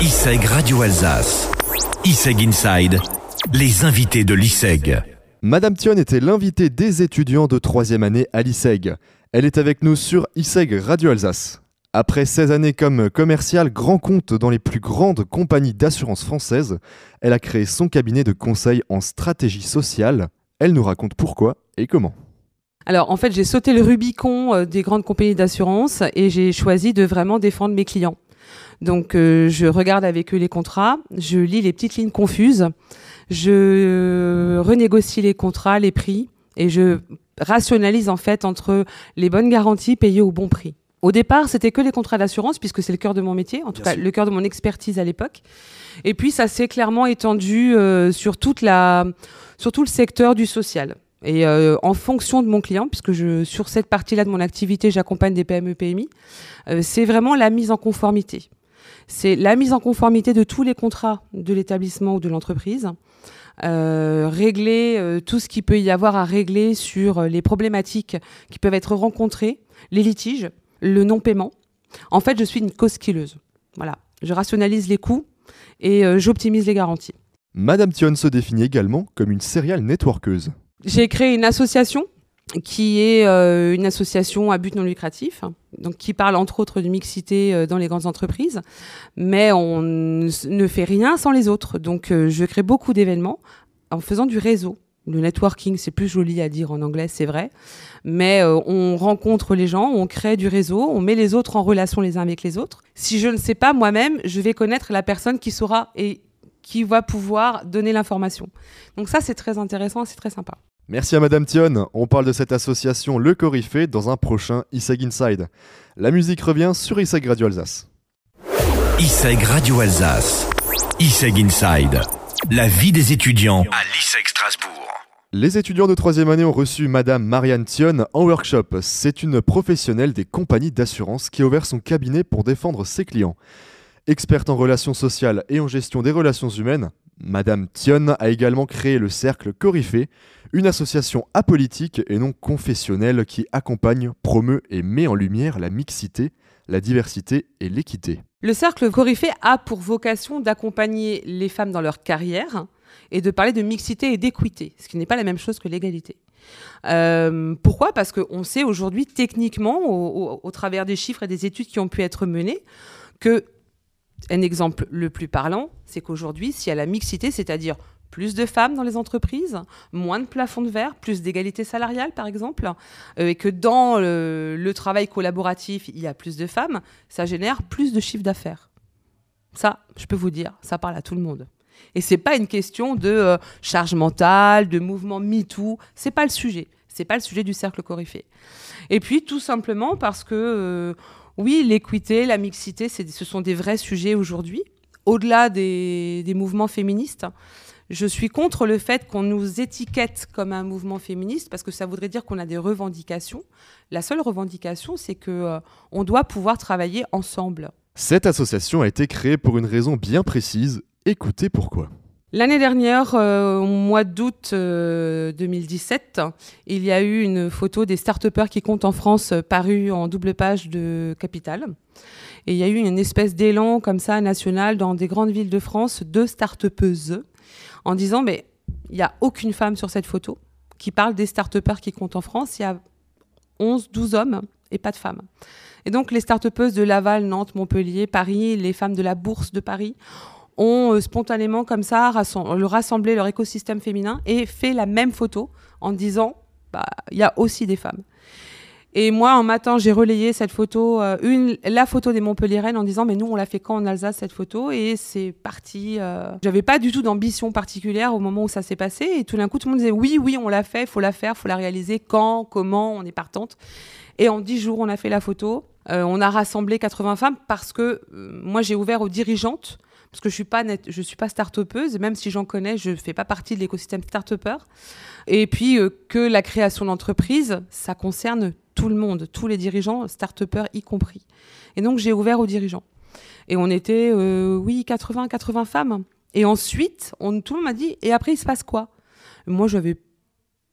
ISEG Radio Alsace. ISEG Inside. Les invités de l'ISEG. Madame Thion était l'invitée des étudiants de troisième année à l'ISEG. Elle est avec nous sur ISEG Radio Alsace. Après 16 années comme commerciale grand compte dans les plus grandes compagnies d'assurance françaises, elle a créé son cabinet de conseil en stratégie sociale. Elle nous raconte pourquoi et comment. Alors en fait, j'ai sauté le Rubicon euh, des grandes compagnies d'assurance et j'ai choisi de vraiment défendre mes clients. Donc euh, je regarde avec eux les contrats, je lis les petites lignes confuses, je renégocie les contrats, les prix et je rationalise en fait entre les bonnes garanties payées au bon prix. Au départ, c'était que les contrats d'assurance, puisque c'est le cœur de mon métier, en tout cas le cœur de mon expertise à l'époque. Et puis, ça s'est clairement étendu euh, sur, toute la, sur tout le secteur du social. Et euh, en fonction de mon client, puisque je, sur cette partie-là de mon activité, j'accompagne des PME, PMI, euh, c'est vraiment la mise en conformité. C'est la mise en conformité de tous les contrats de l'établissement ou de l'entreprise, euh, régler euh, tout ce qui peut y avoir à régler sur euh, les problématiques qui peuvent être rencontrées, les litiges, le non-paiement. En fait, je suis une cause. Voilà, je rationalise les coûts et euh, j'optimise les garanties. Madame Thion se définit également comme une serial networkeuse. J'ai créé une association qui est euh, une association à but non lucratif, donc qui parle entre autres de mixité euh, dans les grandes entreprises, mais on ne fait rien sans les autres. Donc euh, je crée beaucoup d'événements en faisant du réseau. Le networking, c'est plus joli à dire en anglais, c'est vrai, mais on rencontre les gens, on crée du réseau, on met les autres en relation les uns avec les autres. Si je ne sais pas moi-même, je vais connaître la personne qui saura et qui va pouvoir donner l'information. Donc ça, c'est très intéressant, c'est très sympa. Merci à Madame Thion. On parle de cette association Le Coryphée dans un prochain ISEG Inside. La musique revient sur ISEG Radio Alsace. ISEG Radio Alsace. ISEG Inside. La vie des étudiants à l'ISEG Strasbourg. Les étudiants de troisième année ont reçu Madame Marianne Thion en workshop. C'est une professionnelle des compagnies d'assurance qui a ouvert son cabinet pour défendre ses clients. Experte en relations sociales et en gestion des relations humaines, Madame Thion a également créé le Cercle Coryphée, une association apolitique et non confessionnelle qui accompagne, promeut et met en lumière la mixité, la diversité et l'équité. Le cercle Coryphée a pour vocation d'accompagner les femmes dans leur carrière et de parler de mixité et d'équité, ce qui n'est pas la même chose que l'égalité. Euh, pourquoi? Parce qu'on sait aujourd'hui techniquement, au travers des chiffres et des études qui ont pu être menées, que un exemple le plus parlant, c'est qu'aujourd'hui, s'il y a la mixité, c'est-à-dire plus de femmes dans les entreprises, moins de plafond de verre, plus d'égalité salariale, par exemple, euh, et que dans le, le travail collaboratif, il y a plus de femmes, ça génère plus de chiffre d'affaires. Ça, je peux vous dire, ça parle à tout le monde. Et c'est pas une question de euh, charge mentale, de mouvement MeToo, c'est pas le sujet. C'est pas le sujet du cercle coryphée. Et puis tout simplement parce que euh, oui, l'équité, la mixité, ce sont des vrais sujets aujourd'hui. Au-delà des, des mouvements féministes, je suis contre le fait qu'on nous étiquette comme un mouvement féministe parce que ça voudrait dire qu'on a des revendications. La seule revendication, c'est que euh, on doit pouvoir travailler ensemble. Cette association a été créée pour une raison bien précise. Écoutez pourquoi. L'année dernière, euh, au mois d'août euh, 2017, il y a eu une photo des start qui comptent en France euh, parue en double page de Capital. Et il y a eu une espèce d'élan comme ça national dans des grandes villes de France de start en disant mais il n'y a aucune femme sur cette photo qui parle des start qui comptent en France. Il y a 11, 12 hommes et pas de femmes. Et donc les start de Laval, Nantes, Montpellier, Paris, les femmes de la Bourse de Paris ont euh, spontanément comme ça rassemblé leur écosystème féminin et fait la même photo en disant bah il y a aussi des femmes. Et moi, un matin, j'ai relayé cette photo, euh, une, la photo des Montpelliéraines en disant, mais nous, on l'a fait quand en Alsace, cette photo? Et c'est parti. Euh... J'avais pas du tout d'ambition particulière au moment où ça s'est passé. Et tout d'un coup, tout le monde disait, oui, oui, on l'a fait, faut la faire, faut la réaliser. Quand, comment, on est partante. Et en 10 jours, on a fait la photo. Euh, on a rassemblé 80 femmes parce que moi, j'ai ouvert aux dirigeantes parce que je suis pas net, je suis pas start-upeuse, même si j'en connais, je fais pas partie de l'écosystème start-upper. Et puis euh, que la création d'entreprise, ça concerne tout le monde, tous les dirigeants, start-upers y compris. Et donc j'ai ouvert aux dirigeants. Et on était, euh, oui, 80, 80 femmes. Et ensuite, on, tout le monde m'a dit, et après il se passe quoi? Moi, je n'avais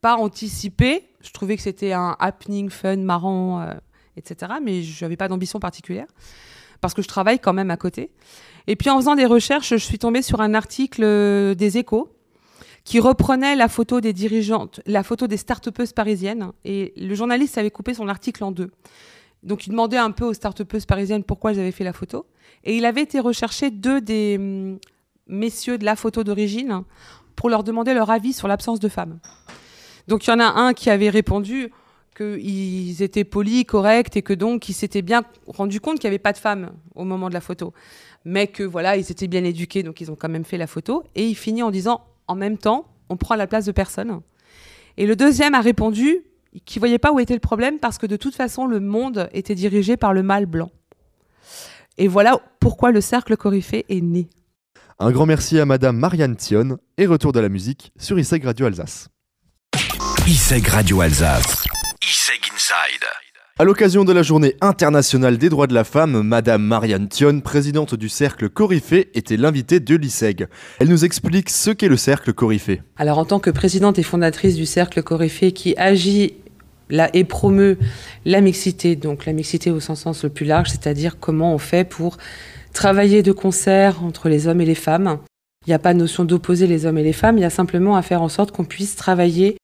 pas anticipé. Je trouvais que c'était un happening fun, marrant, euh, etc. Mais je n'avais pas d'ambition particulière. Parce que je travaille quand même à côté. Et puis en faisant des recherches, je suis tombée sur un article euh, des Échos qui reprenait la photo des dirigeantes, la photo des start parisiennes. Et le journaliste avait coupé son article en deux. Donc il demandait un peu aux start parisiennes pourquoi j'avais fait la photo. Et il avait été rechercher deux des hum, messieurs de la photo d'origine pour leur demander leur avis sur l'absence de femmes. Donc il y en a un qui avait répondu qu'ils étaient polis, corrects et que donc ils s'étaient bien rendu compte qu'il n'y avait pas de femmes au moment de la photo. Mais que voilà, ils étaient bien éduqués, donc ils ont quand même fait la photo. Et il finit en disant en même temps, on prend la place de personne. Et le deuxième a répondu qu'il voyait pas où était le problème parce que de toute façon, le monde était dirigé par le mâle blanc. Et voilà pourquoi le cercle coryphée est né. Un grand merci à Madame Marianne Thion et retour de la musique sur ISEG Radio Alsace. ISEG Radio Alsace. ISEG Inside. À l'occasion de la journée internationale des droits de la femme, Madame Marianne Thion, présidente du Cercle Coryphée, était l'invitée de l'ISEG. Elle nous explique ce qu'est le Cercle Coryphée. Alors en tant que présidente et fondatrice du Cercle Coryphée qui agit là, et promeut la mixité, donc la mixité au sens le plus large, c'est-à-dire comment on fait pour travailler de concert entre les hommes et les femmes. Il n'y a pas de notion d'opposer les hommes et les femmes, il y a simplement à faire en sorte qu'on puisse travailler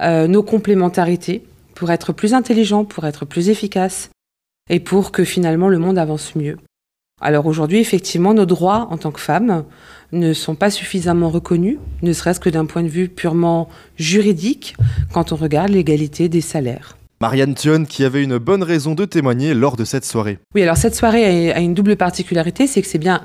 euh, nos complémentarités pour être plus intelligent, pour être plus efficace et pour que finalement le monde avance mieux. Alors aujourd'hui, effectivement, nos droits en tant que femmes ne sont pas suffisamment reconnus, ne serait-ce que d'un point de vue purement juridique, quand on regarde l'égalité des salaires. Marianne Thion qui avait une bonne raison de témoigner lors de cette soirée. Oui, alors cette soirée a une double particularité, c'est que c'est bien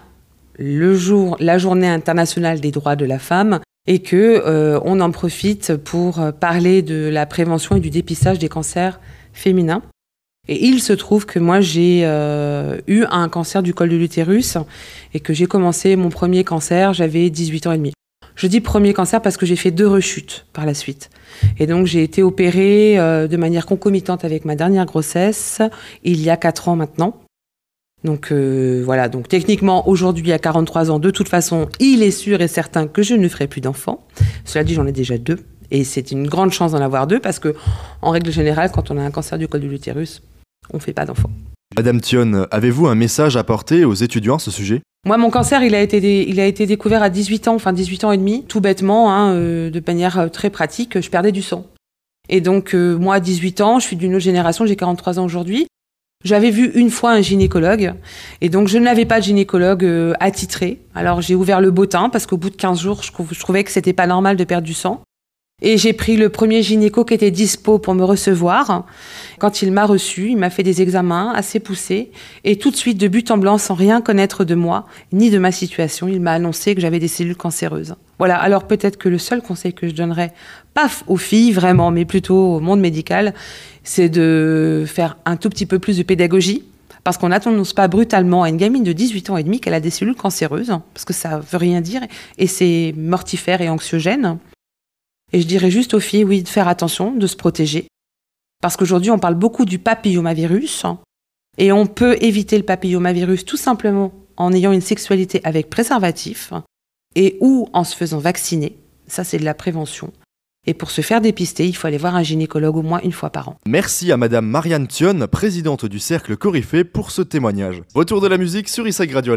le jour, la journée internationale des droits de la femme et que euh, on en profite pour euh, parler de la prévention et du dépistage des cancers féminins. Et il se trouve que moi j'ai euh, eu un cancer du col de l'utérus et que j'ai commencé mon premier cancer, j'avais 18 ans et demi. Je dis premier cancer parce que j'ai fait deux rechutes par la suite. Et donc j'ai été opérée de manière concomitante avec ma dernière grossesse il y a 4 ans maintenant. Donc euh, voilà, donc techniquement aujourd'hui à 43 ans, de toute façon, il est sûr et certain que je ne ferai plus d'enfants. Cela dit, j'en ai déjà deux et c'est une grande chance d'en avoir deux parce que en règle générale, quand on a un cancer du col de l'utérus, on ne fait pas d'enfants. Madame Thion, avez-vous un message à porter aux étudiants à ce sujet? Moi, mon cancer, il a été, il a été découvert à 18 ans, enfin 18 ans et demi, tout bêtement, hein, euh, de manière euh, très pratique, je perdais du sang. Et donc, moi, à 18 ans, je suis d'une autre génération, j'ai 43 ans aujourd'hui. J'avais vu une fois un gynécologue et donc je n'avais pas de gynécologue euh, attitré. Alors j'ai ouvert le bottin parce qu'au bout de 15 jours, je, je trouvais que c'était pas normal de perdre du sang. Et j'ai pris le premier gynéco qui était dispo pour me recevoir. Quand il m'a reçu, il m'a fait des examens assez poussés. Et tout de suite, de but en blanc, sans rien connaître de moi, ni de ma situation, il m'a annoncé que j'avais des cellules cancéreuses. Voilà, alors peut-être que le seul conseil que je donnerais, pas aux filles vraiment, mais plutôt au monde médical, c'est de faire un tout petit peu plus de pédagogie. Parce qu'on n'annonce pas brutalement à une gamine de 18 ans et demi qu'elle a des cellules cancéreuses, parce que ça veut rien dire, et c'est mortifère et anxiogène. Et je dirais juste aux filles, oui, de faire attention, de se protéger. Parce qu'aujourd'hui, on parle beaucoup du papillomavirus. Et on peut éviter le papillomavirus tout simplement en ayant une sexualité avec préservatif et ou en se faisant vacciner. Ça, c'est de la prévention. Et pour se faire dépister, il faut aller voir un gynécologue au moins une fois par an. Merci à Madame Marianne Thion, présidente du Cercle Coryphée, pour ce témoignage. Retour de la musique sur ISAC Radio.